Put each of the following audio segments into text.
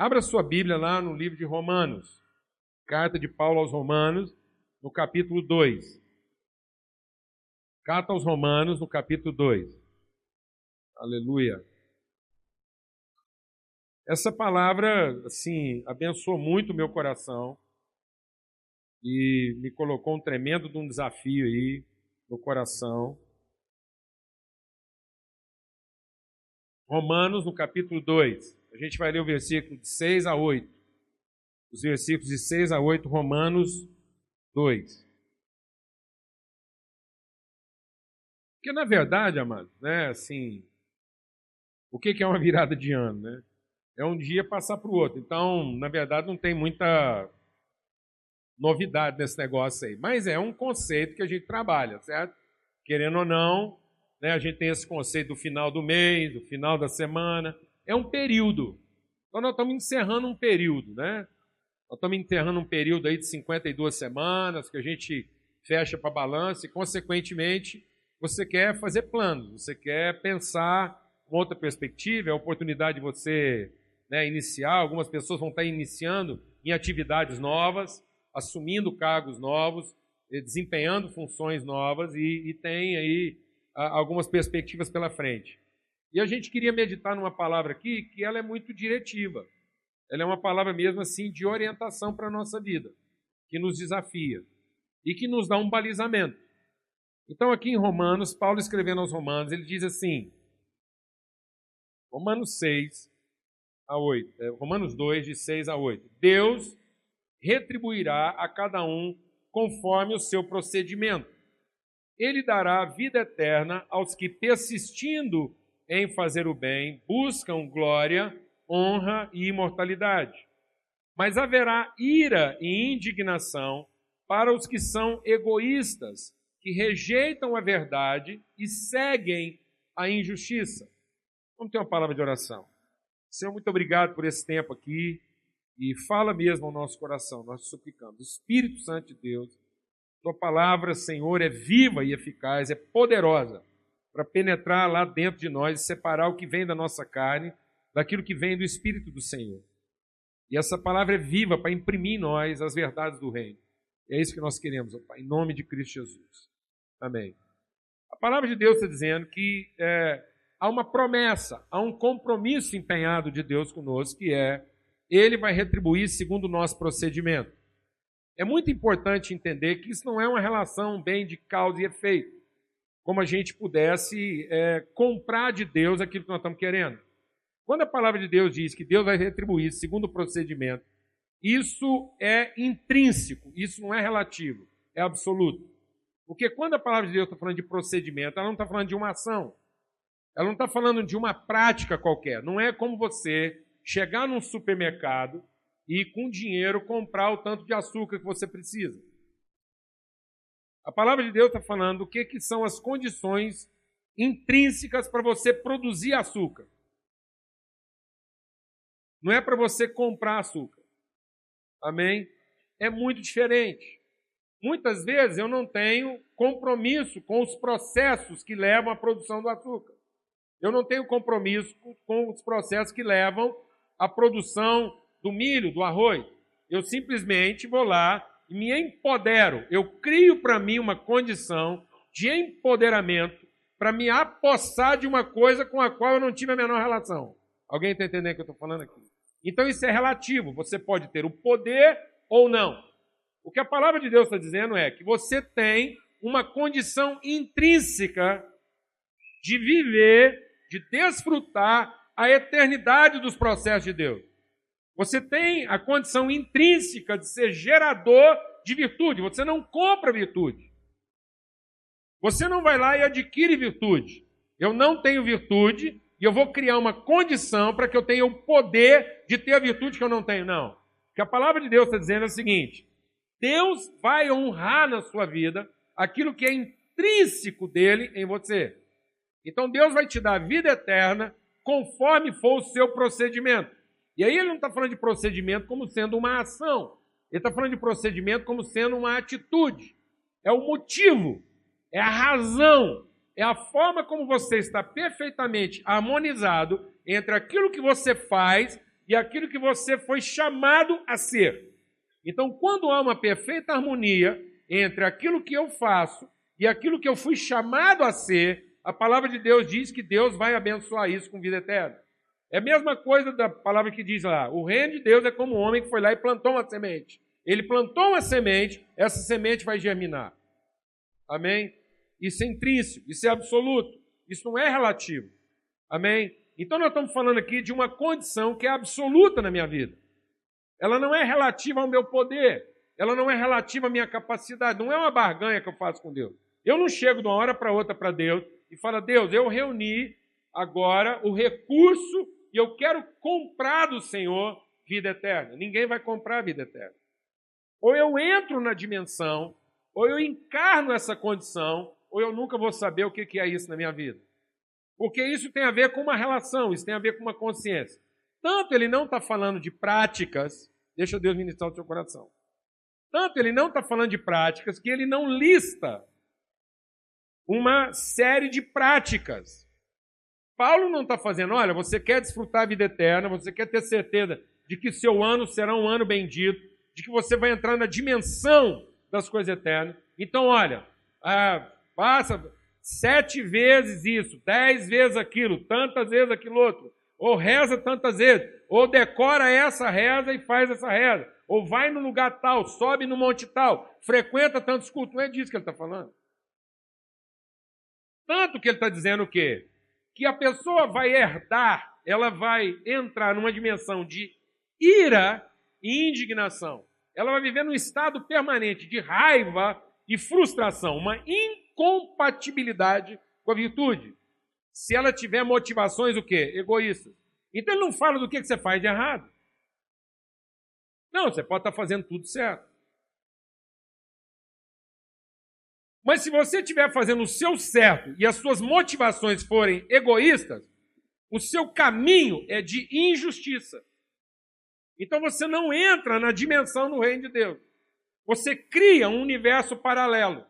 Abra sua Bíblia lá no livro de Romanos, carta de Paulo aos Romanos, no capítulo 2. Carta aos Romanos, no capítulo 2. Aleluia. Essa palavra, assim, abençoou muito o meu coração e me colocou um tremendo de um desafio aí no coração. Romanos, no capítulo 2. A gente vai ler o versículo de 6 a 8. Os versículos de 6 a 8, Romanos 2. Porque, na verdade, amado, né, assim, o que é uma virada de ano, né? É um dia passar para o outro. Então, na verdade, não tem muita novidade nesse negócio aí. Mas é um conceito que a gente trabalha, certo? Querendo ou não, né, a gente tem esse conceito do final do mês, do final da semana. É um período. Então, nós estamos encerrando um período, né? Nós estamos enterrando um período aí de 52 semanas que a gente fecha para balança e, consequentemente, você quer fazer planos, você quer pensar uma outra perspectiva, é a oportunidade de você né, iniciar. Algumas pessoas vão estar iniciando em atividades novas, assumindo cargos novos, desempenhando funções novas e, e tem aí algumas perspectivas pela frente. E a gente queria meditar numa palavra aqui que ela é muito diretiva. Ela é uma palavra mesmo assim de orientação para a nossa vida, que nos desafia e que nos dá um balizamento. Então, aqui em Romanos, Paulo escrevendo aos Romanos, ele diz assim: Romanos 6 a 8, é, Romanos 2, de 6 a 8. Deus retribuirá a cada um conforme o seu procedimento. Ele dará vida eterna aos que, persistindo em fazer o bem, buscam glória, honra e imortalidade. Mas haverá ira e indignação para os que são egoístas, que rejeitam a verdade e seguem a injustiça. Vamos ter uma palavra de oração. Senhor, muito obrigado por esse tempo aqui e fala mesmo ao nosso coração, nós suplicamos. Espírito Santo de Deus, tua palavra, Senhor, é viva e eficaz, é poderosa para penetrar lá dentro de nós e separar o que vem da nossa carne daquilo que vem do Espírito do Senhor. E essa palavra é viva para imprimir em nós as verdades do reino. E é isso que nós queremos, ó Pai, em nome de Cristo Jesus. Amém. A palavra de Deus está dizendo que é, há uma promessa, há um compromisso empenhado de Deus conosco, que é ele vai retribuir segundo o nosso procedimento. É muito importante entender que isso não é uma relação bem de causa e efeito, como a gente pudesse é, comprar de Deus aquilo que nós estamos querendo. Quando a palavra de Deus diz que Deus vai retribuir segundo o procedimento, isso é intrínseco, isso não é relativo, é absoluto. Porque quando a palavra de Deus está falando de procedimento, ela não está falando de uma ação, ela não está falando de uma prática qualquer. Não é como você chegar num supermercado e com dinheiro comprar o tanto de açúcar que você precisa. A palavra de Deus está falando o que, que são as condições intrínsecas para você produzir açúcar. Não é para você comprar açúcar. Amém? É muito diferente. Muitas vezes eu não tenho compromisso com os processos que levam à produção do açúcar. Eu não tenho compromisso com os processos que levam à produção do milho, do arroz. Eu simplesmente vou lá e me empodero. Eu crio para mim uma condição de empoderamento para me apossar de uma coisa com a qual eu não tive a menor relação. Alguém está entendendo o que eu estou falando aqui? Então isso é relativo. Você pode ter o poder ou não. O que a palavra de Deus está dizendo é que você tem uma condição intrínseca de viver de desfrutar a eternidade dos processos de Deus. Você tem a condição intrínseca de ser gerador de virtude. Você não compra virtude. Você não vai lá e adquire virtude. Eu não tenho virtude e eu vou criar uma condição para que eu tenha o poder de ter a virtude que eu não tenho. Não. O que a palavra de Deus está dizendo é o seguinte: Deus vai honrar na sua vida aquilo que é intrínseco dele em você. Então Deus vai te dar vida eterna conforme for o seu procedimento. E aí ele não está falando de procedimento como sendo uma ação. Ele está falando de procedimento como sendo uma atitude. É o motivo, é a razão, é a forma como você está perfeitamente harmonizado entre aquilo que você faz e aquilo que você foi chamado a ser. Então, quando há uma perfeita harmonia entre aquilo que eu faço e aquilo que eu fui chamado a ser, a palavra de Deus diz que Deus vai abençoar isso com vida eterna. É a mesma coisa da palavra que diz lá: o reino de Deus é como um homem que foi lá e plantou uma semente. Ele plantou uma semente, essa semente vai germinar. Amém? Isso é intrínseco, isso é absoluto, isso não é relativo. Amém? Então nós estamos falando aqui de uma condição que é absoluta na minha vida. Ela não é relativa ao meu poder, ela não é relativa à minha capacidade, não é uma barganha que eu faço com Deus. Eu não chego de uma hora para outra para Deus e falo, Deus, eu reuni agora o recurso e eu quero comprar do Senhor vida eterna. Ninguém vai comprar vida eterna. Ou eu entro na dimensão, ou eu encarno essa condição, ou eu nunca vou saber o que é isso na minha vida. Porque isso tem a ver com uma relação, isso tem a ver com uma consciência. Tanto ele não está falando de práticas, deixa Deus ministrar o seu coração. Tanto ele não está falando de práticas que ele não lista uma série de práticas. Paulo não está fazendo, olha, você quer desfrutar a vida eterna, você quer ter certeza de que seu ano será um ano bendito, de que você vai entrar na dimensão das coisas eternas. Então, olha, ah, passa sete vezes isso, dez vezes aquilo, tantas vezes aquilo outro, ou reza tantas vezes, ou decora essa reza e faz essa reza, ou vai no lugar tal, sobe no monte tal, frequenta tantos cultos. Não é disso que ele está falando. Tanto que ele está dizendo o quê? Que a pessoa vai herdar, ela vai entrar numa dimensão de ira e indignação. Ela vai viver num estado permanente de raiva e frustração, uma incompatibilidade com a virtude. Se ela tiver motivações o quê? Egoístas. Então ele não fala do que você faz de errado. Não, você pode estar fazendo tudo certo. Mas se você estiver fazendo o seu certo e as suas motivações forem egoístas, o seu caminho é de injustiça. Então você não entra na dimensão do reino de Deus. Você cria um universo paralelo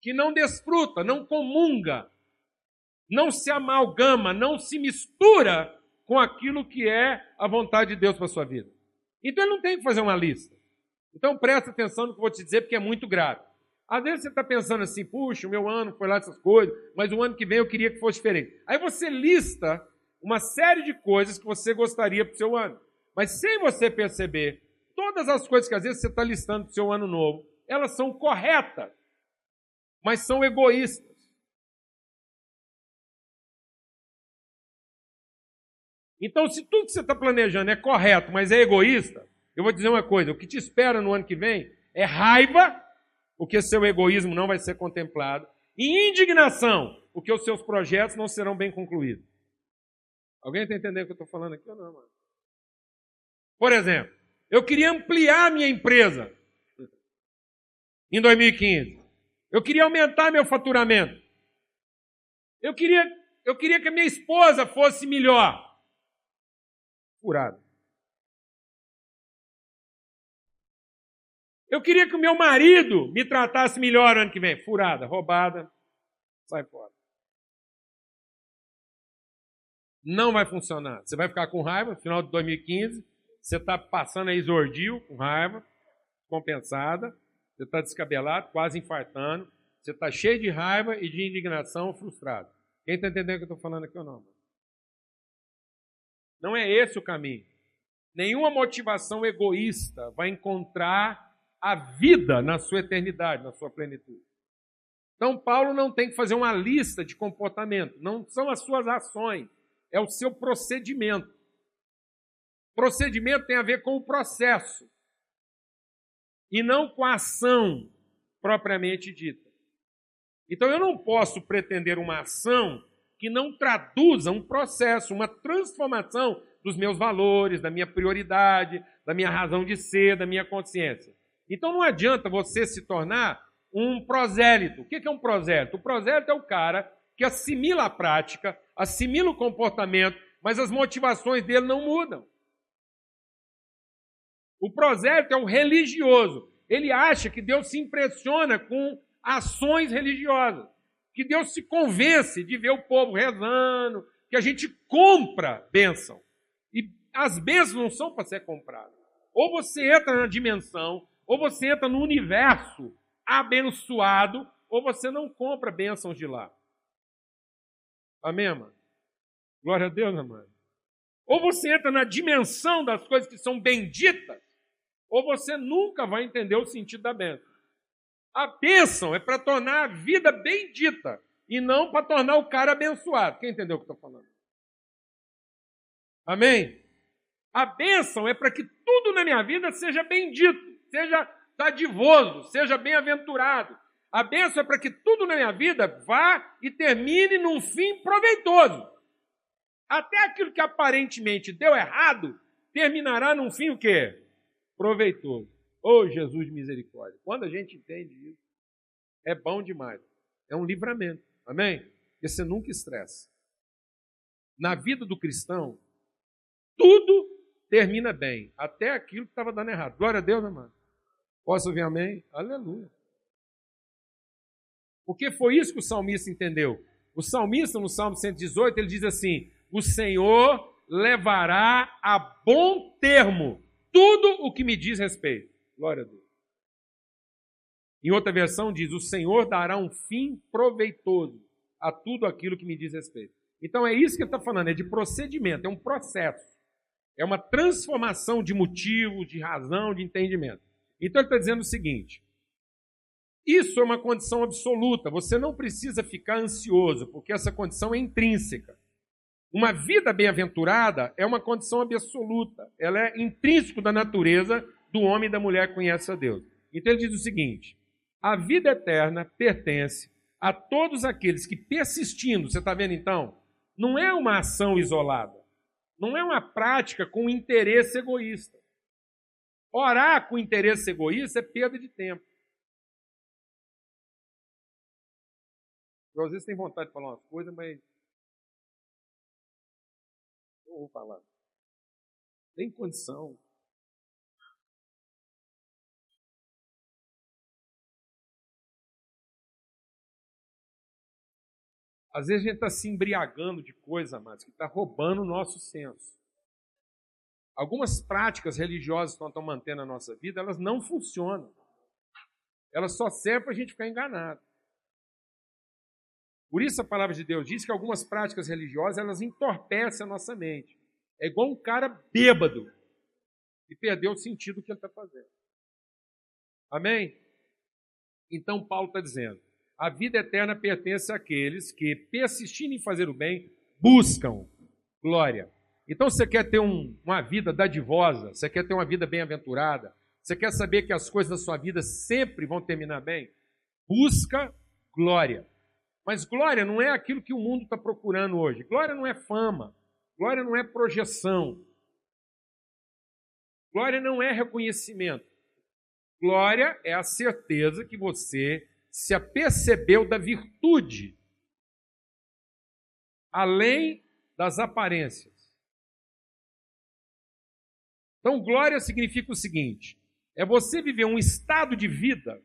que não desfruta, não comunga, não se amalgama, não se mistura com aquilo que é a vontade de Deus para a sua vida. Então ele não tem que fazer uma lista. Então presta atenção no que eu vou te dizer, porque é muito grave. Às vezes você está pensando assim, puxa, o meu ano foi lá essas coisas, mas o ano que vem eu queria que fosse diferente. Aí você lista uma série de coisas que você gostaria para o seu ano. Mas sem você perceber, todas as coisas que às vezes você está listando para o seu ano novo, elas são corretas, mas são egoístas. Então, se tudo que você está planejando é correto, mas é egoísta, eu vou dizer uma coisa: o que te espera no ano que vem é raiva porque seu egoísmo não vai ser contemplado, e indignação, porque os seus projetos não serão bem concluídos. Alguém está entendendo o que eu estou falando aqui ou não, mano? Por exemplo, eu queria ampliar minha empresa em 2015. Eu queria aumentar meu faturamento. Eu queria, eu queria que a minha esposa fosse melhor. Furado. Eu queria que o meu marido me tratasse melhor ano que vem. Furada, roubada, sai fora. Não vai funcionar. Você vai ficar com raiva no final de 2015. Você está passando aí exordio, com raiva, compensada. Você está descabelado, quase infartando. Você está cheio de raiva e de indignação, frustrado. Quem está entendendo o que eu estou falando aqui ou não? Não é esse o caminho. Nenhuma motivação egoísta vai encontrar a vida na sua eternidade, na sua plenitude. Então, Paulo não tem que fazer uma lista de comportamento, não são as suas ações, é o seu procedimento. Procedimento tem a ver com o processo e não com a ação propriamente dita. Então, eu não posso pretender uma ação que não traduza um processo, uma transformação dos meus valores, da minha prioridade, da minha razão de ser, da minha consciência. Então não adianta você se tornar um prosélito. O que é um prosélito? O prosélito é o cara que assimila a prática, assimila o comportamento, mas as motivações dele não mudam. O prosélito é o religioso. Ele acha que Deus se impressiona com ações religiosas, que Deus se convence de ver o povo rezando, que a gente compra bênção. E as bênçãos não são para ser compradas. Ou você entra na dimensão, ou você entra no universo abençoado, ou você não compra bênçãos de lá. Amém, mano? Glória a Deus, amado. Ou você entra na dimensão das coisas que são benditas, ou você nunca vai entender o sentido da bênção. A bênção é para tornar a vida bendita e não para tornar o cara abençoado. Quem entendeu o que eu estou falando? Amém? A bênção é para que tudo na minha vida seja bendito, seja dadivoso, seja bem-aventurado. A bênção é para que tudo na minha vida vá e termine num fim proveitoso. Até aquilo que aparentemente deu errado, terminará num fim o quê? Proveitoso. Oh, Jesus de misericórdia. Quando a gente entende isso, é bom demais. É um livramento. Amém? Porque você nunca estressa. Na vida do cristão, tudo termina bem, até aquilo que estava dando errado. Glória a Deus, amado. Posso ouvir amém? Aleluia. Porque foi isso que o salmista entendeu. O salmista, no Salmo 118, ele diz assim: O Senhor levará a bom termo tudo o que me diz respeito. Glória a Deus. Em outra versão diz: O Senhor dará um fim proveitoso a tudo aquilo que me diz respeito. Então é isso que ele está falando, é de procedimento, é um processo. É uma transformação de motivo, de razão, de entendimento. Então ele está dizendo o seguinte: isso é uma condição absoluta, você não precisa ficar ansioso, porque essa condição é intrínseca. Uma vida bem-aventurada é uma condição absoluta, ela é intrínseco da natureza do homem e da mulher que conhece a Deus. Então ele diz o seguinte: a vida eterna pertence a todos aqueles que persistindo, você está vendo então? Não é uma ação isolada. Não é uma prática com interesse egoísta. Orar com interesse egoísta é perda de tempo. Eu, às vezes tem vontade de falar umas coisas, mas não vou falar. Tem condição. Às vezes a gente está se embriagando de coisa, mas que está roubando o nosso senso. Algumas práticas religiosas que nós estamos mantendo na nossa vida, elas não funcionam. Elas só servem para a gente ficar enganado. Por isso a palavra de Deus diz que algumas práticas religiosas elas entorpecem a nossa mente. É igual um cara bêbado e perdeu o sentido do que ele está fazendo. Amém? Então Paulo está dizendo: a vida eterna pertence àqueles que, persistindo em fazer o bem, buscam glória. Então você quer ter um, uma vida dadivosa, você quer ter uma vida bem-aventurada, você quer saber que as coisas da sua vida sempre vão terminar bem? Busca glória. Mas glória não é aquilo que o mundo está procurando hoje. Glória não é fama. Glória não é projeção. Glória não é reconhecimento. Glória é a certeza que você se apercebeu da virtude, além das aparências. Então, glória significa o seguinte: é você viver um estado de vida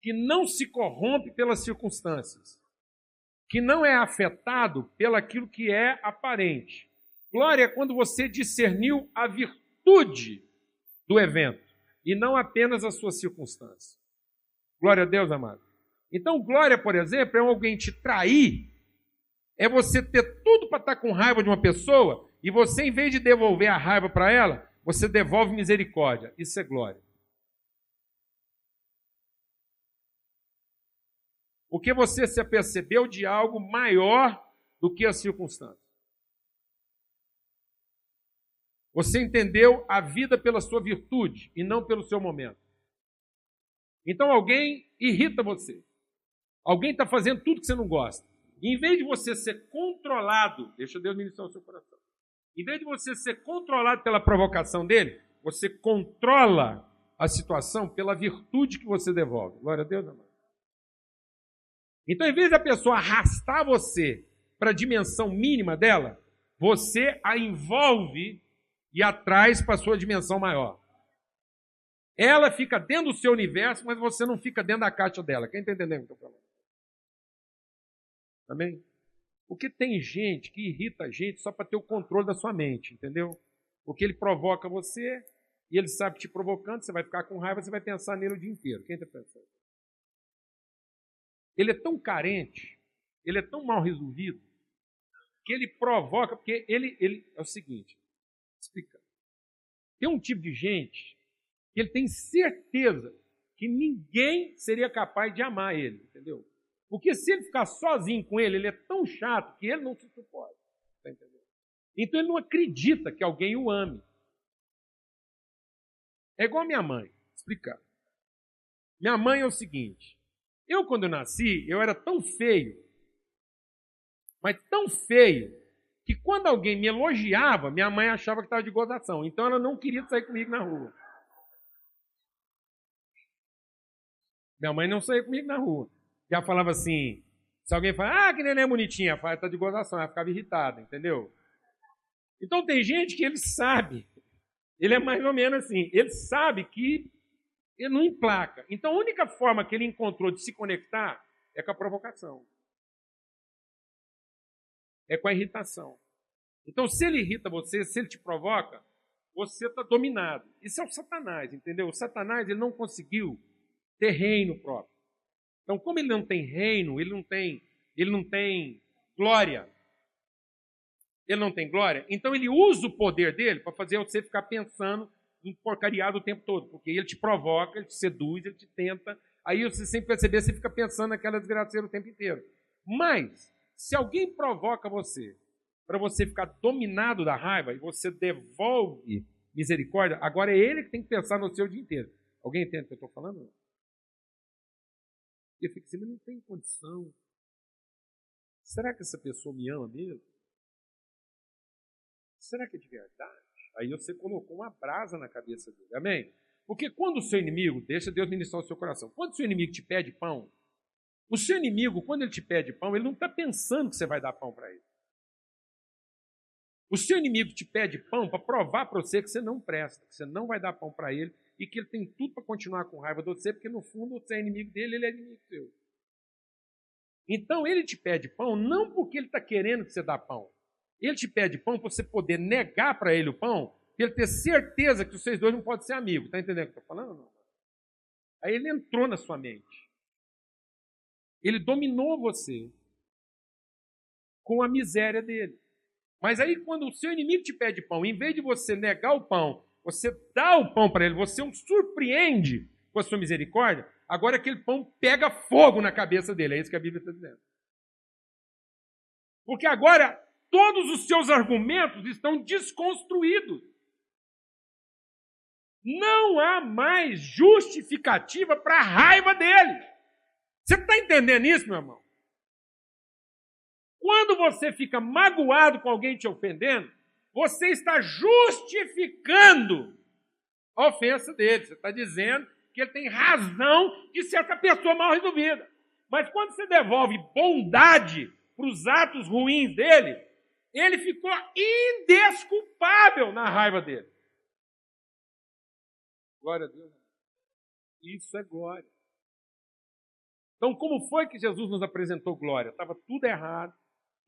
que não se corrompe pelas circunstâncias, que não é afetado pelaquilo que é aparente. Glória é quando você discerniu a virtude do evento e não apenas as suas circunstâncias. Glória a Deus, amado. Então, glória, por exemplo, é alguém te trair, é você ter tudo para estar tá com raiva de uma pessoa e você, em vez de devolver a raiva para ela, você devolve misericórdia. Isso é glória. Porque você se apercebeu de algo maior do que as circunstâncias. Você entendeu a vida pela sua virtude e não pelo seu momento. Então alguém irrita você. Alguém está fazendo tudo que você não gosta. E em vez de você ser controlado, deixa Deus ministrar o seu coração. Em vez de você ser controlado pela provocação dele, você controla a situação pela virtude que você devolve. Glória a Deus, amado. Então, em vez da pessoa arrastar você para a dimensão mínima dela, você a envolve e a traz para a sua dimensão maior. Ela fica dentro do seu universo, mas você não fica dentro da caixa dela. Quem está entendendo o que eu estou falando? Amém? Porque tem gente que irrita a gente só para ter o controle da sua mente, entendeu? Porque ele provoca você e ele sabe te provocando, você vai ficar com raiva, você vai pensar nele o dia inteiro. Quem está pensando? Ele é tão carente, ele é tão mal resolvido, que ele provoca, porque ele, ele é o seguinte, explica. Tem um tipo de gente que ele tem certeza que ninguém seria capaz de amar ele, entendeu? Porque se ele ficar sozinho com ele, ele é tão chato que ele não se suporta. Tá? Então ele não acredita que alguém o ame. É igual a minha mãe. Explicar. Minha mãe é o seguinte: eu, quando eu nasci, eu era tão feio, mas tão feio, que quando alguém me elogiava, minha mãe achava que estava de gozação. Então ela não queria sair comigo na rua. Minha mãe não saía comigo na rua. Já falava assim, se alguém fala, ah, que neném é bonitinha, fala, tá de gozação, ela ficava irritada, entendeu? Então tem gente que ele sabe, ele é mais ou menos assim, ele sabe que ele não emplaca. Então a única forma que ele encontrou de se conectar é com a provocação. É com a irritação. Então, se ele irrita você, se ele te provoca, você está dominado. Isso é o Satanás, entendeu? O Satanás ele não conseguiu ter reino próprio. Então, como ele não tem reino, ele não tem, ele não tem glória. Ele não tem glória, então ele usa o poder dele para fazer você ficar pensando em porcariado o tempo todo, porque ele te provoca, ele te seduz, ele te tenta. Aí você sem perceber, você fica pensando naquela desgraceira o tempo inteiro. Mas, se alguém provoca você para você ficar dominado da raiva e você devolve misericórdia, agora é ele que tem que pensar no seu dia inteiro. Alguém entende o que eu estou falando? E eu fico assim, mas não tem condição. Será que essa pessoa me ama mesmo? Será que é de verdade? Aí você colocou uma brasa na cabeça dele. Amém? Porque quando o seu inimigo, deixa Deus ministrar o seu coração, quando o seu inimigo te pede pão, o seu inimigo, quando ele te pede pão, ele não está pensando que você vai dar pão para ele. O seu inimigo te pede pão para provar para você que você não presta, que você não vai dar pão para ele e que ele tem tudo para continuar com raiva de você, porque no fundo você é inimigo dele, ele é inimigo seu. Então ele te pede pão não porque ele está querendo que você dá pão. Ele te pede pão para você poder negar para ele o pão, para ele ter certeza que seus dois não podem ser amigos. Está entendendo o que eu estou falando? Aí ele entrou na sua mente. Ele dominou você com a miséria dele. Mas aí, quando o seu inimigo te pede pão, em vez de você negar o pão você dá o pão para ele, você o surpreende com a sua misericórdia, agora aquele pão pega fogo na cabeça dele. É isso que a Bíblia está dizendo. Porque agora todos os seus argumentos estão desconstruídos. Não há mais justificativa para a raiva dele. Você está entendendo isso, meu irmão? Quando você fica magoado com alguém te ofendendo, você está justificando a ofensa dele. Você está dizendo que ele tem razão de ser essa pessoa mal resolvida. Mas quando você devolve bondade para os atos ruins dele, ele ficou indesculpável na raiva dele. Glória a Deus. Isso é glória. Então, como foi que Jesus nos apresentou glória? Estava tudo errado,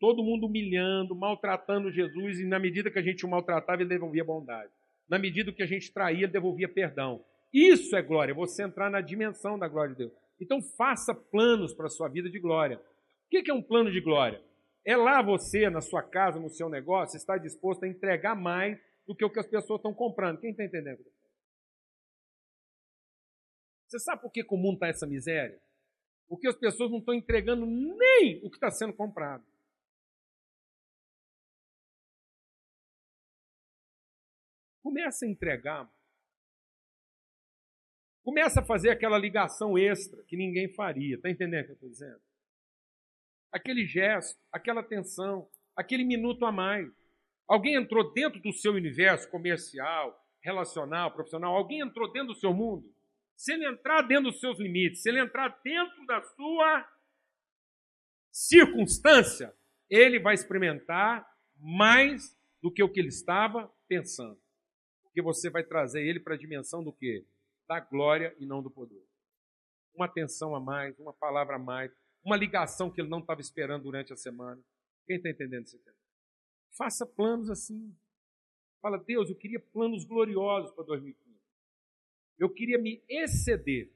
todo mundo humilhando, maltratando Jesus, e na medida que a gente o maltratava, ele devolvia bondade. Na medida que a gente traía, ele devolvia perdão. Isso é glória, você entrar na dimensão da glória de Deus. Então faça planos para a sua vida de glória. O que é um plano de glória? É lá você, na sua casa, no seu negócio, estar disposto a entregar mais do que o que as pessoas estão comprando. Quem está entendendo? Você sabe por que o mundo está essa miséria? Porque as pessoas não estão entregando nem o que está sendo comprado. Começa a entregar. Começa a fazer aquela ligação extra que ninguém faria. Está entendendo o que eu estou dizendo? Aquele gesto, aquela atenção, aquele minuto a mais. Alguém entrou dentro do seu universo comercial, relacional, profissional, alguém entrou dentro do seu mundo. Se ele entrar dentro dos seus limites, se ele entrar dentro da sua circunstância, ele vai experimentar mais do que o que ele estava pensando porque você vai trazer ele para a dimensão do quê? Da glória e não do poder. Uma atenção a mais, uma palavra a mais, uma ligação que ele não estava esperando durante a semana. Quem está entendendo isso aqui? Faça planos assim. Fala, Deus, eu queria planos gloriosos para 2015. Eu queria me exceder.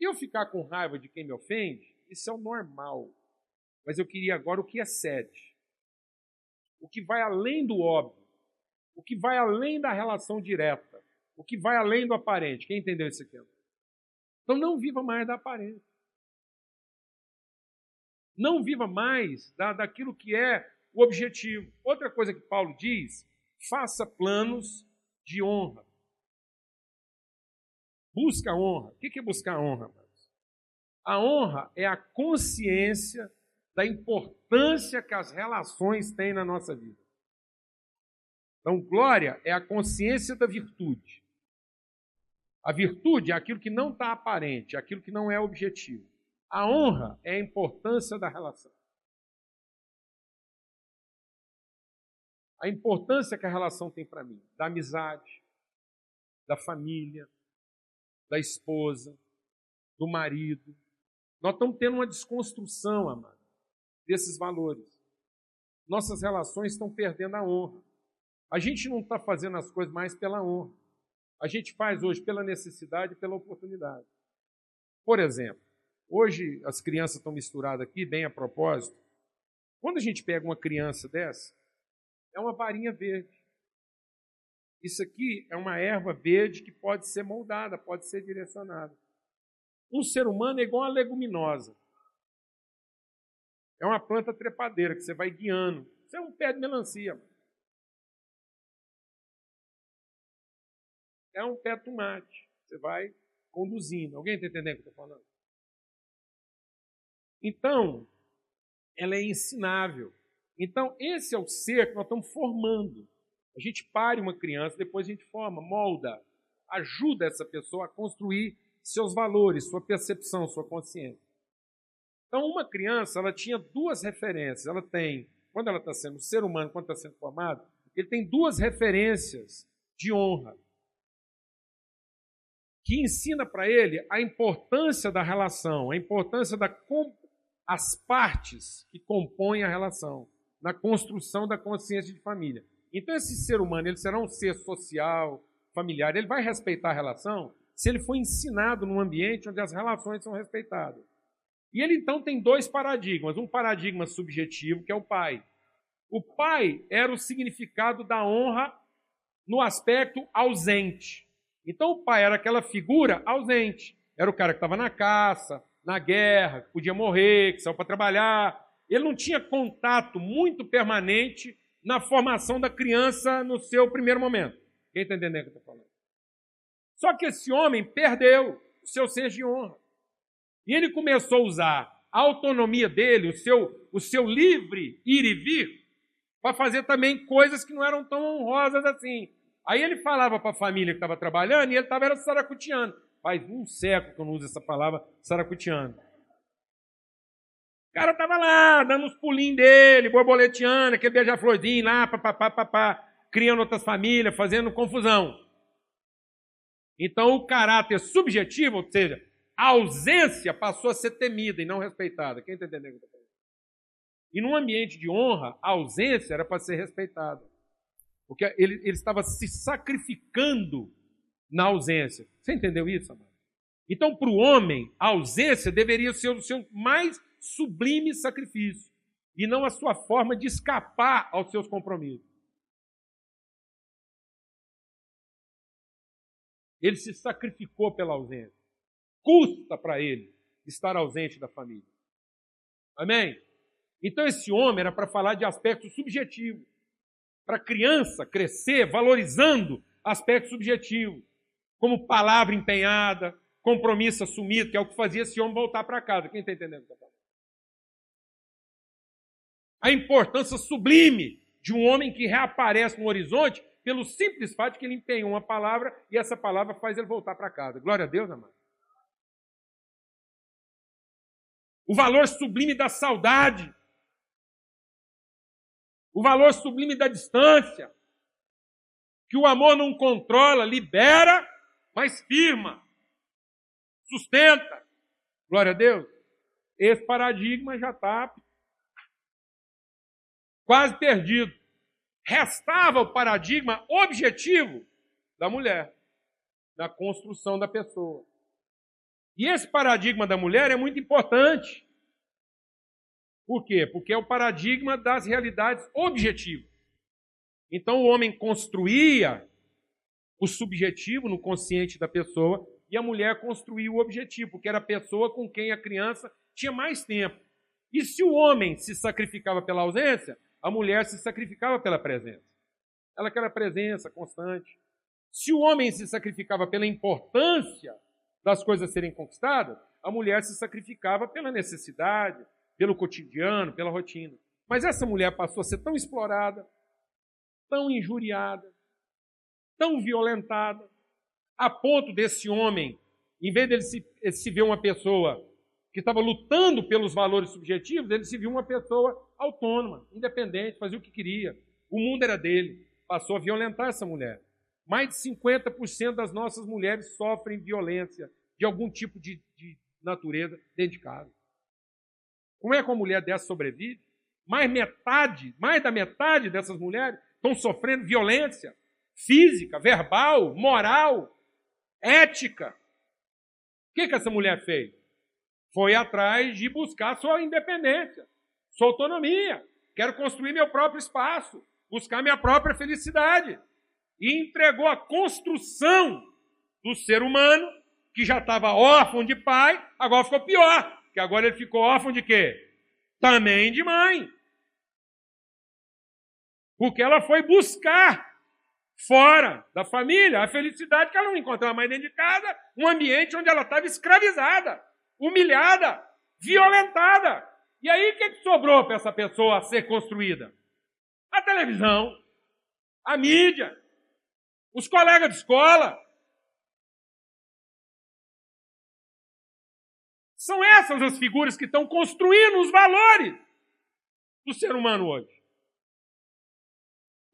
E eu ficar com raiva de quem me ofende, isso é o normal. Mas eu queria agora o que excede. O que vai além do óbvio. O que vai além da relação direta. O que vai além do aparente. Quem entendeu esse aqui? Então não viva mais da aparência. Não viva mais da, daquilo que é o objetivo. Outra coisa que Paulo diz: faça planos de honra. Busca honra. O que é buscar honra? A honra é a consciência da importância que as relações têm na nossa vida. Então, glória é a consciência da virtude. A virtude é aquilo que não está aparente, é aquilo que não é objetivo. A honra é a importância da relação. A importância que a relação tem para mim, da amizade, da família, da esposa, do marido. Nós estamos tendo uma desconstrução, amado, desses valores. Nossas relações estão perdendo a honra. A gente não está fazendo as coisas mais pela honra. A gente faz hoje pela necessidade e pela oportunidade. Por exemplo, hoje as crianças estão misturadas aqui, bem a propósito. Quando a gente pega uma criança dessa, é uma varinha verde. Isso aqui é uma erva verde que pode ser moldada, pode ser direcionada. Um ser humano é igual a leguminosa. É uma planta trepadeira que você vai guiando. Isso é um pé de melancia. É um pé de tomate. Você vai conduzindo. Alguém está entendendo o que eu estou falando? Então, ela é ensinável. Então, esse é o ser que nós estamos formando. A gente pare uma criança, depois a gente forma, molda, ajuda essa pessoa a construir seus valores, sua percepção, sua consciência. Então, uma criança, ela tinha duas referências. Ela tem, quando ela está sendo ser humano, quando está sendo formado, ele tem duas referências de honra que ensina para ele a importância da relação, a importância das as partes que compõem a relação, na construção da consciência de família. Então, esse ser humano, ele será um ser social, familiar, ele vai respeitar a relação se ele for ensinado num ambiente onde as relações são respeitadas. E ele então tem dois paradigmas: um paradigma subjetivo, que é o pai. O pai era o significado da honra no aspecto ausente. Então o pai era aquela figura ausente. Era o cara que estava na caça, na guerra, que podia morrer, que saiu para trabalhar. Ele não tinha contato muito permanente na formação da criança no seu primeiro momento. Quem está entendendo o que eu estou falando? Só que esse homem perdeu o seu senso de honra. E ele começou a usar a autonomia dele, o seu, o seu livre ir e vir, para fazer também coisas que não eram tão honrosas assim. Aí ele falava para a família que estava trabalhando e ele estava era saracutiano. Faz um século que eu não uso essa palavra saracutiano. O cara estava lá, dando os pulinhos dele, borboleteando, aquele beija-florzinho lá, papapá, papá, criando outras famílias, fazendo confusão. Então o caráter subjetivo, ou seja, a ausência passou a ser temida e não respeitada. Quem está entendendo? E num ambiente de honra, a ausência era para ser respeitada. Porque ele, ele estava se sacrificando na ausência. Você entendeu isso, amado? Então, para o homem, a ausência deveria ser o seu mais sublime sacrifício e não a sua forma de escapar aos seus compromissos. Ele se sacrificou pela ausência. Custa para ele estar ausente da família. Amém? Então, esse homem era para falar de aspectos subjetivos para a criança crescer valorizando aspectos subjetivos, como palavra empenhada, compromisso assumido, que é o que fazia esse homem voltar para casa. Quem está entendendo o que eu A importância sublime de um homem que reaparece no horizonte pelo simples fato de que ele empenhou uma palavra e essa palavra faz ele voltar para casa. Glória a Deus, amado. O valor sublime da saudade, o valor sublime da distância, que o amor não controla, libera, mas firma, sustenta. Glória a Deus. Esse paradigma já está quase perdido. restava o paradigma objetivo da mulher, da construção da pessoa. E esse paradigma da mulher é muito importante. Por quê? Porque é o paradigma das realidades objetivas. Então o homem construía o subjetivo no consciente da pessoa e a mulher construía o objetivo, porque era a pessoa com quem a criança tinha mais tempo. E se o homem se sacrificava pela ausência, a mulher se sacrificava pela presença. Ela quer a presença constante. Se o homem se sacrificava pela importância das coisas serem conquistadas, a mulher se sacrificava pela necessidade, pelo cotidiano, pela rotina. Mas essa mulher passou a ser tão explorada, tão injuriada, tão violentada, a ponto desse homem, em vez dele se, se ver uma pessoa que estava lutando pelos valores subjetivos, ele se viu uma pessoa autônoma, independente, fazia o que queria. O mundo era dele. Passou a violentar essa mulher. Mais de 50% das nossas mulheres sofrem violência de algum tipo de, de natureza dentro de casa. Como é que uma mulher dessa sobrevive? Mais metade, mais da metade dessas mulheres estão sofrendo violência física, verbal, moral, ética. O que, que essa mulher fez? Foi atrás de buscar sua independência, sua autonomia. Quero construir meu próprio espaço, buscar minha própria felicidade. E entregou a construção do ser humano, que já estava órfão de pai, agora ficou pior, que agora ele ficou órfão de quê? Também de mãe. Porque ela foi buscar fora da família a felicidade que ela não encontrava mais dentro de casa, um ambiente onde ela estava escravizada, humilhada, violentada. E aí o que, que sobrou para essa pessoa ser construída? A televisão, a mídia, os colegas de escola. São essas as figuras que estão construindo os valores do ser humano hoje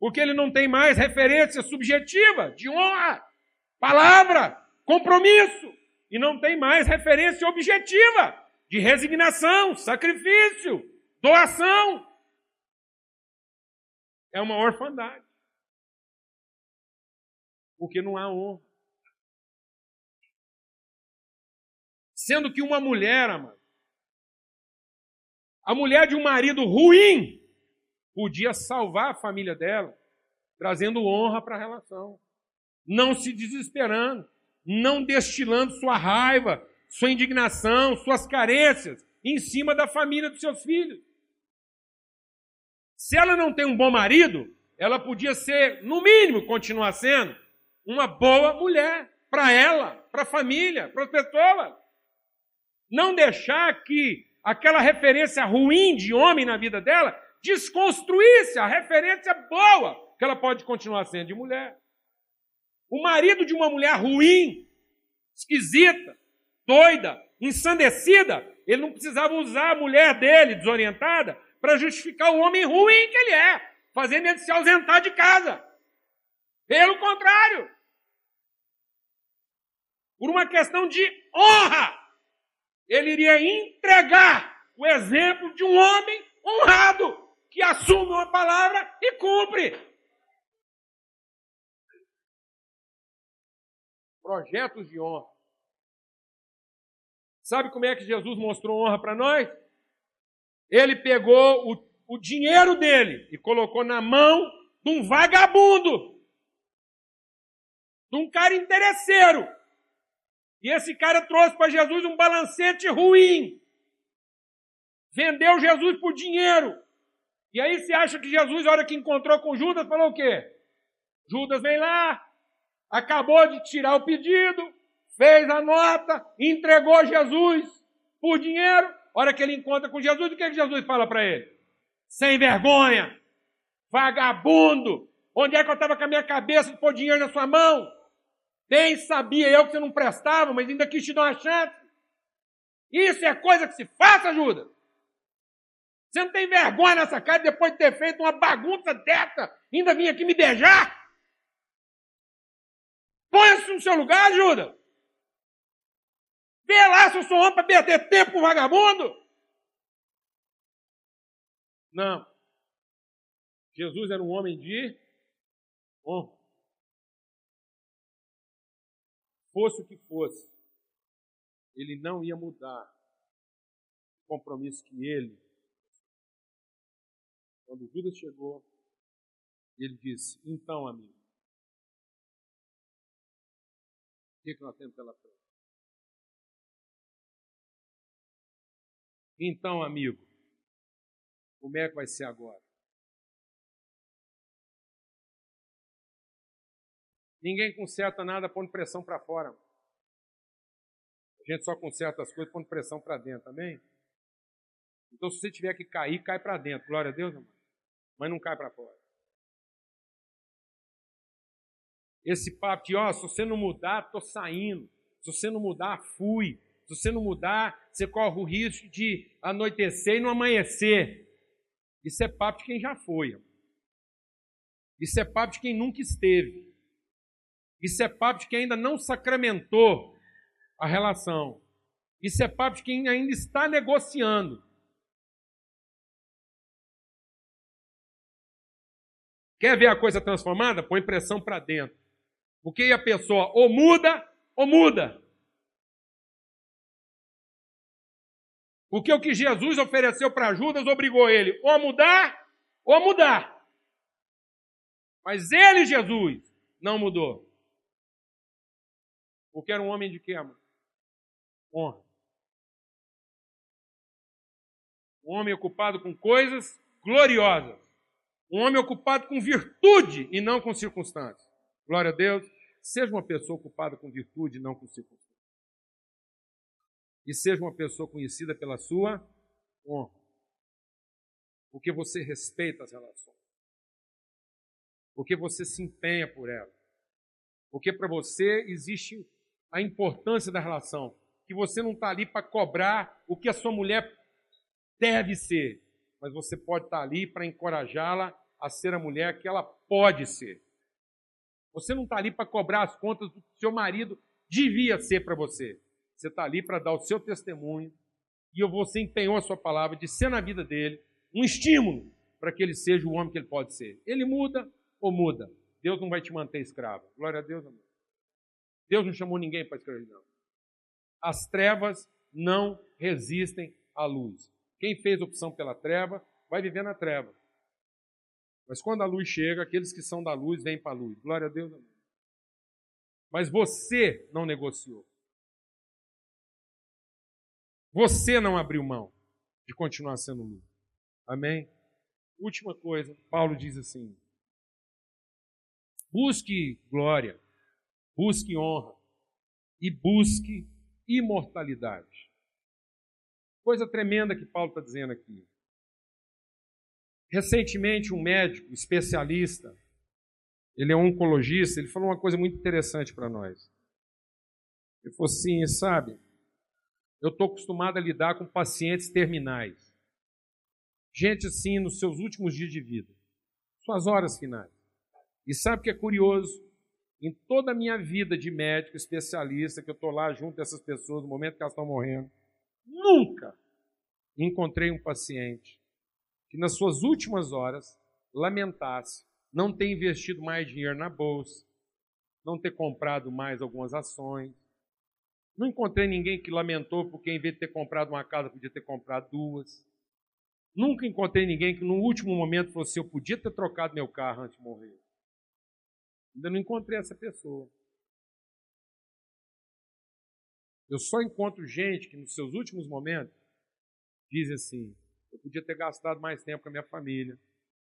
porque ele não tem mais referência subjetiva de honra, palavra, compromisso, e não tem mais referência objetiva de resignação, sacrifício, doação. É uma orfandade. Porque não há honra. Sendo que uma mulher, amado, a mulher de um marido ruim, podia salvar a família dela, trazendo honra para a relação, não se desesperando, não destilando sua raiva, sua indignação, suas carências em cima da família dos seus filhos. Se ela não tem um bom marido, ela podia ser, no mínimo, continuar sendo uma boa mulher para ela, para a família, para as pessoas. Não deixar que aquela referência ruim de homem na vida dela desconstruísse a referência boa que ela pode continuar sendo de mulher. O marido de uma mulher ruim, esquisita, doida, ensandecida, ele não precisava usar a mulher dele desorientada para justificar o homem ruim que ele é, fazendo ele se ausentar de casa. Pelo contrário, por uma questão de honra, ele iria entregar o exemplo de um homem honrado, que assume uma palavra e cumpre. Projetos de honra. Sabe como é que Jesus mostrou honra para nós? Ele pegou o, o dinheiro dele e colocou na mão de um vagabundo, de um cara interesseiro. E esse cara trouxe para Jesus um balancete ruim. Vendeu Jesus por dinheiro. E aí você acha que Jesus, na hora que encontrou com Judas, falou o quê? Judas vem lá, acabou de tirar o pedido, fez a nota, entregou Jesus por dinheiro. A hora que ele encontra com Jesus, o que, é que Jesus fala para ele? Sem vergonha, vagabundo, onde é que eu estava com a minha cabeça de pôr dinheiro na sua mão? Bem sabia eu que você não prestava, mas ainda quis te dar uma chance. Isso é coisa que se faça, Judas. Você não tem vergonha nessa cara depois de ter feito uma bagunça dessa, ainda vir aqui me beijar? Põe-se no seu lugar, ajuda. Vê lá se eu sou homem para perder tempo com vagabundo. Não. Jesus era um homem de honra. Fosse o que fosse, ele não ia mudar o compromisso que ele. Quando Judas chegou, ele disse: Então, amigo, o que, que nós temos pela frente? Então, amigo, como é que vai ser agora? Ninguém conserta nada pondo pressão para fora. A gente só conserta as coisas pondo pressão para dentro, amém? Então, se você tiver que cair, cai para dentro. Glória a Deus, amor. Mas não cai para fora. Esse papo de, ó, se você não mudar, tô saindo. Se você não mudar, fui. Se você não mudar, você corre o risco de anoitecer e não amanhecer. Isso é papo de quem já foi. Isso é papo de quem nunca esteve. Isso é papo de quem ainda não sacramentou a relação. Isso é papo de quem ainda está negociando. Quer ver a coisa transformada? Põe pressão para dentro. Porque a pessoa ou muda ou muda. Porque o que Jesus ofereceu para Judas obrigou ele ou a mudar ou a mudar. Mas ele, Jesus, não mudou. Porque era um homem de quê, amor? Honra. Um homem ocupado com coisas gloriosas. Um homem ocupado com virtude e não com circunstâncias. Glória a Deus. Seja uma pessoa ocupada com virtude e não com circunstâncias e seja uma pessoa conhecida pela sua honra. Porque você respeita as relações. Porque você se empenha por elas. Porque para você existe a importância da relação. Que você não está ali para cobrar o que a sua mulher deve ser, mas você pode estar tá ali para encorajá-la a ser a mulher que ela pode ser. Você não está ali para cobrar as contas do que seu marido devia ser para você. Você está ali para dar o seu testemunho e você empenhou a sua palavra de ser na vida dele um estímulo para que ele seja o homem que ele pode ser. Ele muda ou muda. Deus não vai te manter escravo. Glória a Deus, amor. Deus não chamou ninguém para escravidão. As trevas não resistem à luz. Quem fez opção pela treva vai viver na treva. Mas quando a luz chega, aqueles que são da luz vêm para a luz. Glória a Deus. Mas você não negociou. Você não abriu mão de continuar sendo luz. Amém? Última coisa, Paulo diz assim: busque glória, busque honra e busque imortalidade. Coisa tremenda que Paulo está dizendo aqui. Recentemente, um médico especialista, ele é um oncologista, ele falou uma coisa muito interessante para nós. Ele falou assim: sabe, eu estou acostumado a lidar com pacientes terminais. Gente assim nos seus últimos dias de vida, suas horas finais. E sabe o que é curioso? Em toda a minha vida de médico especialista, que eu estou lá junto dessas pessoas no momento que elas estão morrendo, nunca encontrei um paciente que nas suas últimas horas lamentasse não ter investido mais dinheiro na bolsa, não ter comprado mais algumas ações, não encontrei ninguém que lamentou porque, em vez de ter comprado uma casa, podia ter comprado duas. Nunca encontrei ninguém que, no último momento, falou assim: eu podia ter trocado meu carro antes de morrer. Ainda não encontrei essa pessoa. Eu só encontro gente que, nos seus últimos momentos, diz assim: eu podia ter gastado mais tempo com a minha família,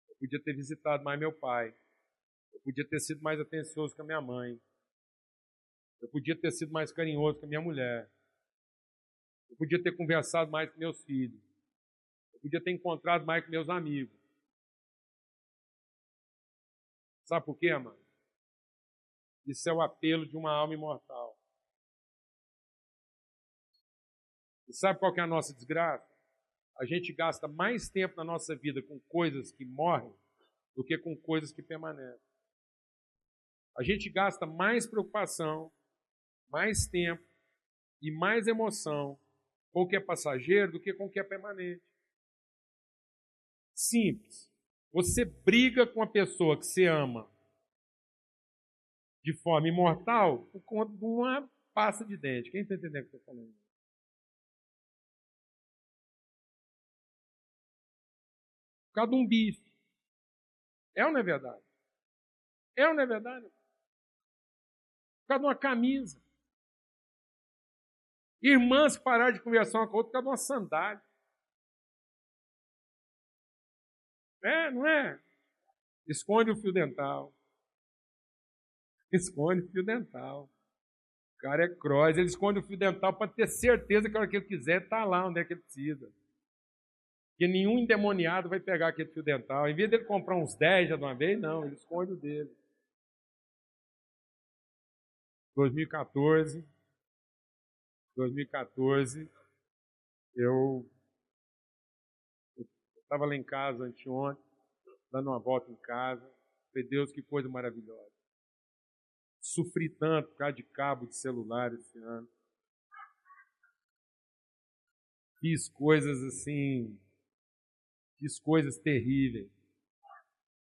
eu podia ter visitado mais meu pai, eu podia ter sido mais atencioso com a minha mãe, eu podia ter sido mais carinhoso com a minha mulher. Eu podia ter conversado mais com meus filhos. Eu podia ter encontrado mais com meus amigos. Sabe por quê, mano? Isso é o apelo de uma alma imortal. E sabe qual é a nossa desgraça? A gente gasta mais tempo na nossa vida com coisas que morrem do que com coisas que permanecem. A gente gasta mais preocupação mais tempo e mais emoção com o que é passageiro do que com o que é permanente. Simples. Você briga com a pessoa que você ama de forma imortal por conta de uma pasta de dente. Quem está entendendo o que eu estou falando? Por causa de um bife. É ou não é verdade? É ou não é verdade? Por causa de uma camisa. Irmãs que pararam de conversar uma com a outra por causa de uma sandália. É, não é? Esconde o fio dental. Esconde o fio dental. O cara é cross, ele esconde o fio dental para ter certeza que a hora que ele quiser está lá onde é que ele precisa. Porque nenhum endemoniado vai pegar aquele fio dental. Em vez dele comprar uns 10 já de uma vez, não, ele esconde o dele. 2014, 2014, eu estava lá em casa anteontem, dando uma volta em casa. Falei, Deus, que coisa maravilhosa. Sofri tanto por causa de cabo de celular esse ano. Fiz coisas assim, fiz coisas terríveis.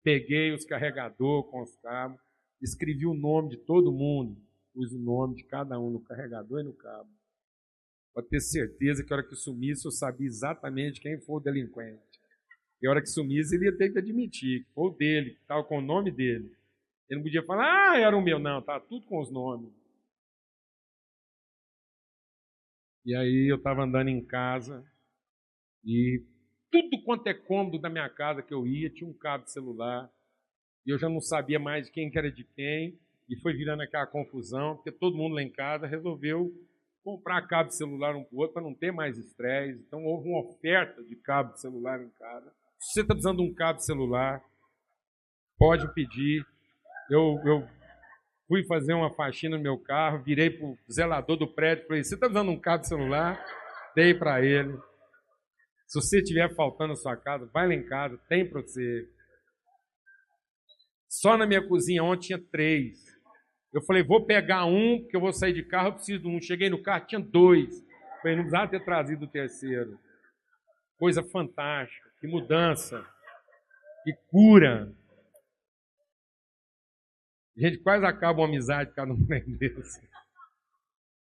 Peguei os carregadores com os cabos, escrevi o nome de todo mundo, pus o nome de cada um no carregador e no cabo. Para ter certeza que a hora que sumisse eu sabia exatamente quem foi o delinquente. E a hora que sumisse, ele ia ter que admitir que foi o dele, que estava com o nome dele. Ele não podia falar, ah, era o meu. Não, estava tudo com os nomes. E aí eu estava andando em casa e tudo quanto é cômodo da minha casa que eu ia tinha um cabo de celular. E eu já não sabia mais quem que era de quem. E foi virando aquela confusão, porque todo mundo lá em casa resolveu comprar cabo de celular um para o outro para não ter mais estresse. Então houve uma oferta de cabo de celular em casa. Se você está precisando de um cabo de celular, pode pedir. Eu, eu fui fazer uma faxina no meu carro, virei para o zelador do prédio e falei: Você está de um cabo de celular? Dei para ele. Se você estiver faltando na sua casa, vai lá em casa, tem para você. Só na minha cozinha ontem tinha três. Eu falei, vou pegar um, porque eu vou sair de carro, eu preciso de um. Cheguei no carro, tinha dois. Falei, não precisava ter trazido o terceiro. Coisa fantástica que mudança, que cura. A gente quase acaba uma amizade cada um desse.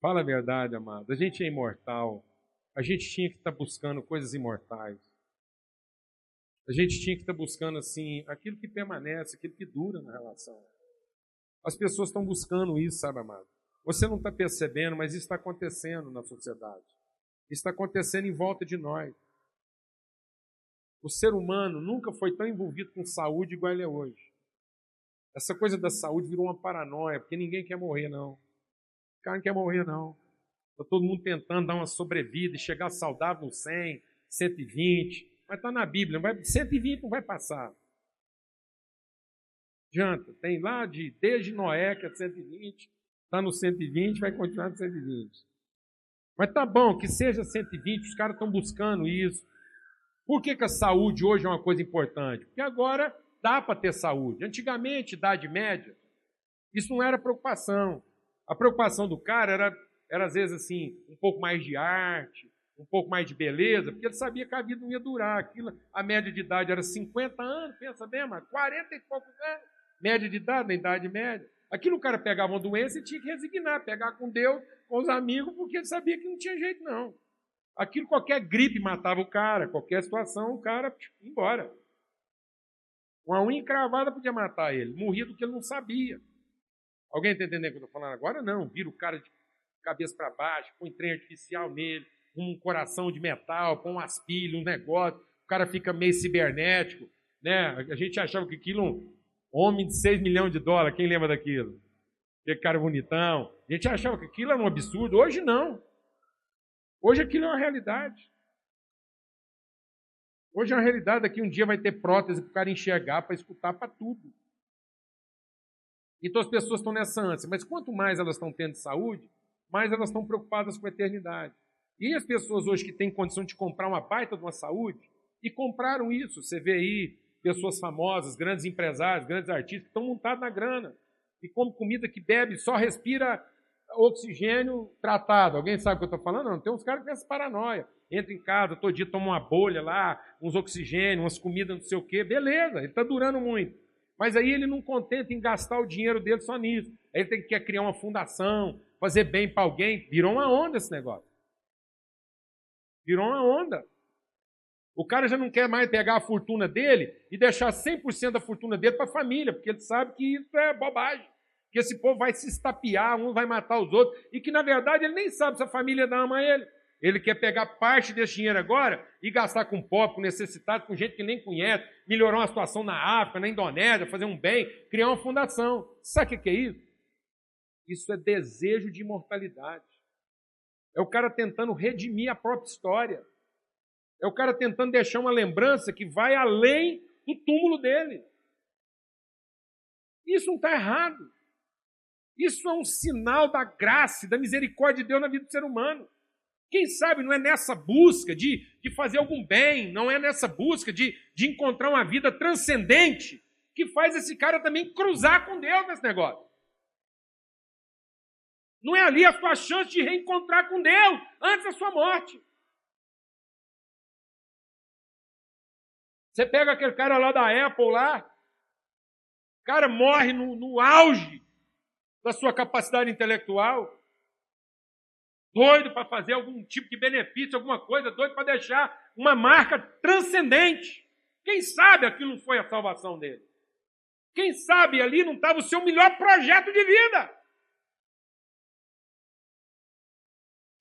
Fala a verdade, amado. A gente é imortal. A gente tinha que estar buscando coisas imortais. A gente tinha que estar buscando assim aquilo que permanece, aquilo que dura na relação. As pessoas estão buscando isso, sabe, amado? Você não está percebendo, mas isso está acontecendo na sociedade. Isso está acontecendo em volta de nós. O ser humano nunca foi tão envolvido com saúde igual ele é hoje. Essa coisa da saúde virou uma paranoia, porque ninguém quer morrer, não. O cara não quer morrer, não. Está todo mundo tentando dar uma sobrevida e chegar saudável no 100, 120. Mas está na Bíblia, vai, 120 não vai passar. Adianta, tem lá de desde Noé, que é 120, está no 120, vai continuar no 120. Mas tá bom, que seja 120, os caras estão buscando isso. Por que, que a saúde hoje é uma coisa importante? Porque agora dá para ter saúde. Antigamente, Idade Média, isso não era preocupação. A preocupação do cara era, era, às vezes, assim, um pouco mais de arte, um pouco mais de beleza, porque ele sabia que a vida não ia durar. Aquilo, a média de idade era 50 anos, pensa bem, mas 40 e poucos anos. Média de idade, na Idade Média. Aquilo o cara pegava uma doença e tinha que resignar, pegar com Deus, com os amigos, porque ele sabia que não tinha jeito, não. Aquilo, qualquer gripe matava o cara, qualquer situação, o cara ia embora. Uma unha encravada podia matar ele, morria do que ele não sabia. Alguém está entendendo o que eu estou falando agora? Não, vira o cara de cabeça para baixo, põe trem artificial nele, um coração de metal, põe umas pilhas, um negócio, o cara fica meio cibernético. Né? A gente achava que aquilo, um homem de 6 milhões de dólares, quem lembra daquilo? Aquele cara bonitão. A gente achava que aquilo era um absurdo, hoje não. Hoje aquilo é uma realidade. Hoje é uma realidade que um dia vai ter prótese para o cara enxergar, para escutar, para tudo. Então as pessoas estão nessa ânsia. Mas quanto mais elas estão tendo saúde, mais elas estão preocupadas com a eternidade. E as pessoas hoje que têm condição de comprar uma baita de uma saúde, e compraram isso. Você vê aí pessoas famosas, grandes empresários, grandes artistas, que estão montados na grana. E come comida que bebe, só respira oxigênio tratado. Alguém sabe o que eu estou falando? Não, tem uns caras que têm essa paranoia. Entra em casa, todo dia toma uma bolha lá, uns oxigênio, umas comidas, não sei o quê, beleza, ele está durando muito. Mas aí ele não contenta em gastar o dinheiro dele só nisso. Aí ele tem que criar uma fundação, fazer bem para alguém. Virou uma onda esse negócio. Virou uma onda. O cara já não quer mais pegar a fortuna dele e deixar 100% da fortuna dele para a família, porque ele sabe que isso é bobagem. Que esse povo vai se estapear, um vai matar os outros, e que na verdade ele nem sabe se a família ama ele. Ele quer pegar parte desse dinheiro agora e gastar com pobre, com necessitado, com gente que nem conhece, melhorar uma situação na África, na Indonésia, fazer um bem, criar uma fundação. Sabe o que é isso? Isso é desejo de imortalidade. É o cara tentando redimir a própria história. É o cara tentando deixar uma lembrança que vai além do túmulo dele. Isso não está errado. Isso é um sinal da graça da misericórdia de Deus na vida do ser humano. Quem sabe não é nessa busca de, de fazer algum bem, não é nessa busca de, de encontrar uma vida transcendente que faz esse cara também cruzar com Deus nesse negócio. Não é ali a sua chance de reencontrar com Deus antes da sua morte. Você pega aquele cara lá da Apple lá, o cara morre no, no auge da sua capacidade intelectual, doido para fazer algum tipo de benefício, alguma coisa, doido para deixar uma marca transcendente. Quem sabe aquilo não foi a salvação dele? Quem sabe ali não estava o seu melhor projeto de vida?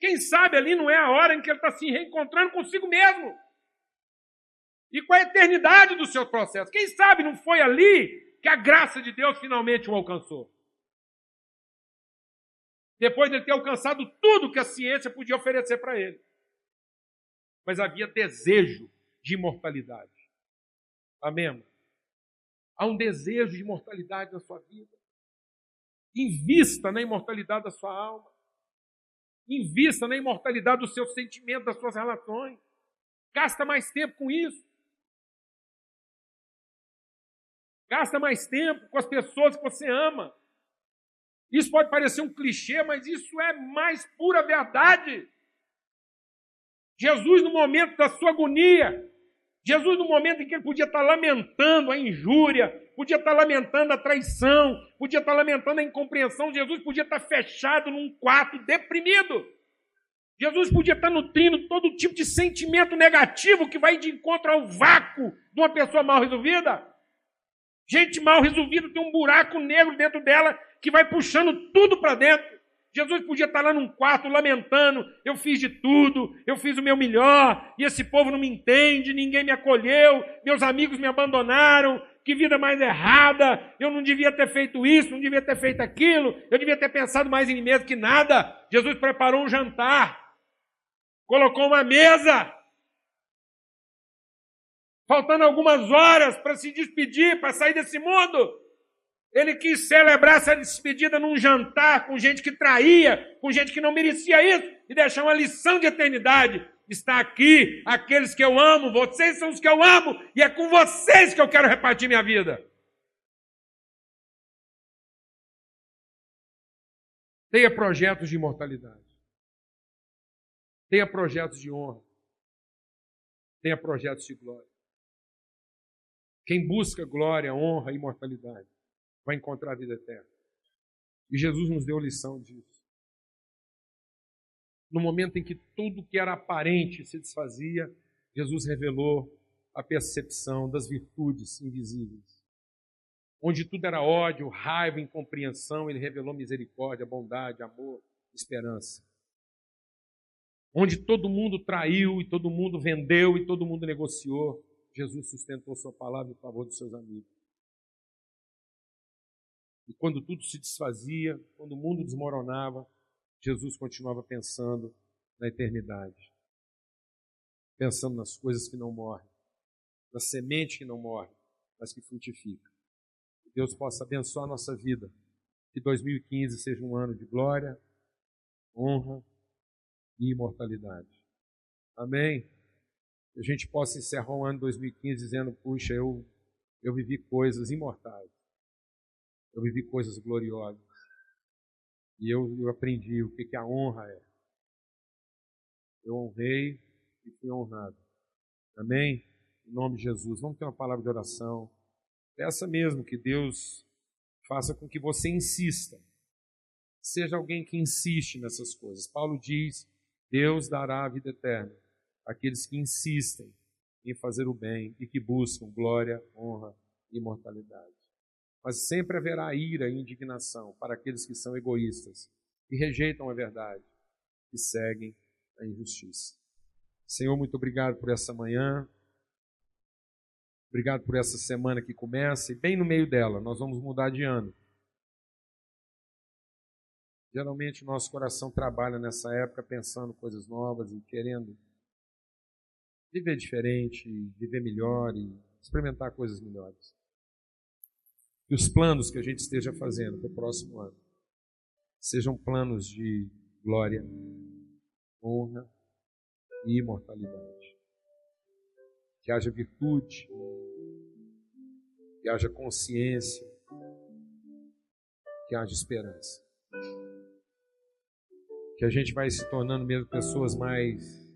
Quem sabe ali não é a hora em que ele está se reencontrando consigo mesmo? e com a eternidade do seu processo. Quem sabe não foi ali que a graça de Deus finalmente o alcançou? Depois de ter alcançado tudo que a ciência podia oferecer para ele. Mas havia desejo de imortalidade. Amém? Há um desejo de imortalidade na sua vida. Invista na imortalidade da sua alma. Invista na imortalidade dos seus sentimentos, das suas relações. Gasta mais tempo com isso. Gasta mais tempo com as pessoas que você ama. Isso pode parecer um clichê, mas isso é mais pura verdade. Jesus, no momento da sua agonia, Jesus, no momento em que ele podia estar lamentando a injúria, podia estar lamentando a traição, podia estar lamentando a incompreensão, Jesus podia estar fechado num quarto deprimido. Jesus podia estar nutrindo todo tipo de sentimento negativo que vai de encontro ao vácuo de uma pessoa mal resolvida. Gente mal resolvida tem um buraco negro dentro dela que vai puxando tudo para dentro. Jesus podia estar lá num quarto lamentando: eu fiz de tudo, eu fiz o meu melhor, e esse povo não me entende, ninguém me acolheu, meus amigos me abandonaram, que vida mais errada, eu não devia ter feito isso, não devia ter feito aquilo, eu devia ter pensado mais em mim mesmo que nada. Jesus preparou um jantar, colocou uma mesa, faltando algumas horas para se despedir, para sair desse mundo. Ele quis celebrar essa despedida num jantar com gente que traía, com gente que não merecia isso, e deixar uma lição de eternidade. Está aqui aqueles que eu amo, vocês são os que eu amo, e é com vocês que eu quero repartir minha vida. Tenha projetos de imortalidade. Tenha projetos de honra. Tenha projetos de glória. Quem busca glória, honra e imortalidade vai encontrar a vida eterna. E Jesus nos deu lição disso. No momento em que tudo que era aparente se desfazia, Jesus revelou a percepção das virtudes invisíveis. Onde tudo era ódio, raiva, incompreensão, ele revelou misericórdia, bondade, amor, esperança. Onde todo mundo traiu e todo mundo vendeu e todo mundo negociou, Jesus sustentou sua palavra em favor dos seus amigos. E quando tudo se desfazia, quando o mundo desmoronava, Jesus continuava pensando na eternidade. Pensando nas coisas que não morrem, na semente que não morre, mas que frutifica. Que Deus possa abençoar a nossa vida. Que 2015 seja um ano de glória, honra e imortalidade. Amém a gente possa encerrar o ano 2015 dizendo: puxa, eu, eu vivi coisas imortais, eu vivi coisas gloriosas, e eu, eu aprendi o que, que a honra é. Eu honrei e fui honrado. Amém? Em nome de Jesus. Vamos ter uma palavra de oração. Peça mesmo que Deus faça com que você insista. Seja alguém que insiste nessas coisas. Paulo diz: Deus dará a vida eterna àqueles que insistem em fazer o bem e que buscam glória, honra e imortalidade. Mas sempre haverá ira e indignação para aqueles que são egoístas e rejeitam a verdade e seguem a injustiça. Senhor, muito obrigado por essa manhã. Obrigado por essa semana que começa e bem no meio dela nós vamos mudar de ano. Geralmente nosso coração trabalha nessa época pensando coisas novas e querendo viver diferente, viver melhor e experimentar coisas melhores. E os planos que a gente esteja fazendo para o próximo ano sejam planos de glória, honra e imortalidade. Que haja virtude, que haja consciência, que haja esperança. Que a gente vai se tornando mesmo pessoas mais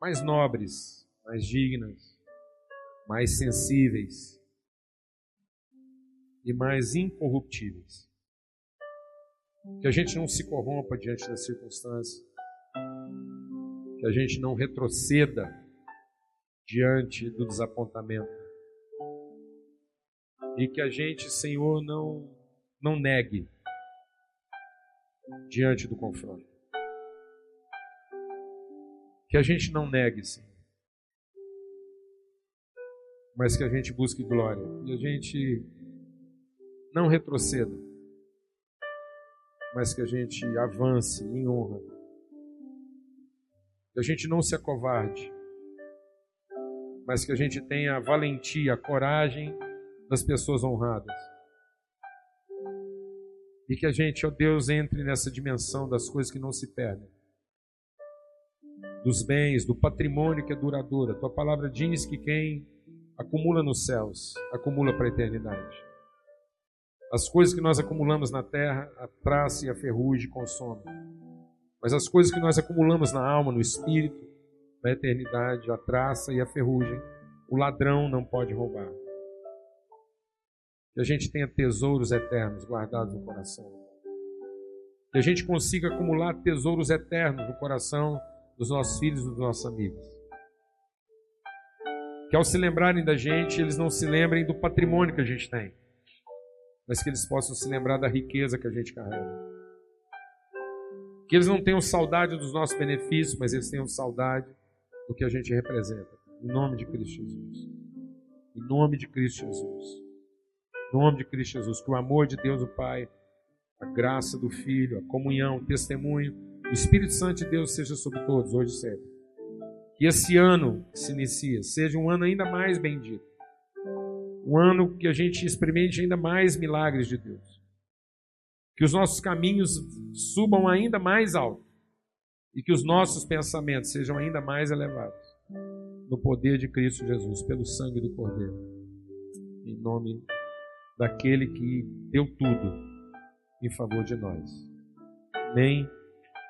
mais nobres, mais dignas, mais sensíveis e mais incorruptíveis. Que a gente não se corrompa diante das circunstâncias, que a gente não retroceda diante do desapontamento e que a gente, Senhor, não não negue diante do confronto. Que a gente não negue, Senhor. Mas que a gente busque glória. E a gente não retroceda. Mas que a gente avance em honra. Que a gente não se acovarde. Mas que a gente tenha a valentia, a coragem das pessoas honradas. E que a gente, ó Deus, entre nessa dimensão das coisas que não se perdem dos bens, do patrimônio que é duradouro. A tua palavra diz que quem acumula nos céus, acumula para a eternidade. As coisas que nós acumulamos na terra, a traça e a ferrugem consomem. Mas as coisas que nós acumulamos na alma, no espírito, na eternidade, a traça e a ferrugem, o ladrão não pode roubar. Que a gente tenha tesouros eternos guardados no coração. Que a gente consiga acumular tesouros eternos no coração dos nossos filhos dos nossos amigos. Que ao se lembrarem da gente, eles não se lembrem do patrimônio que a gente tem, mas que eles possam se lembrar da riqueza que a gente carrega. Que eles não tenham saudade dos nossos benefícios, mas eles tenham saudade do que a gente representa. Em nome de Cristo Jesus. Em nome de Cristo Jesus. Em nome de Cristo Jesus. Que o amor de Deus, o Pai, a graça do Filho, a comunhão, o testemunho o Espírito Santo de Deus seja sobre todos, hoje e sempre. Que esse ano que se inicia seja um ano ainda mais bendito. Um ano que a gente experimente ainda mais milagres de Deus. Que os nossos caminhos subam ainda mais alto. E que os nossos pensamentos sejam ainda mais elevados. No poder de Cristo Jesus, pelo sangue do Cordeiro. Em nome daquele que deu tudo em favor de nós. Amém.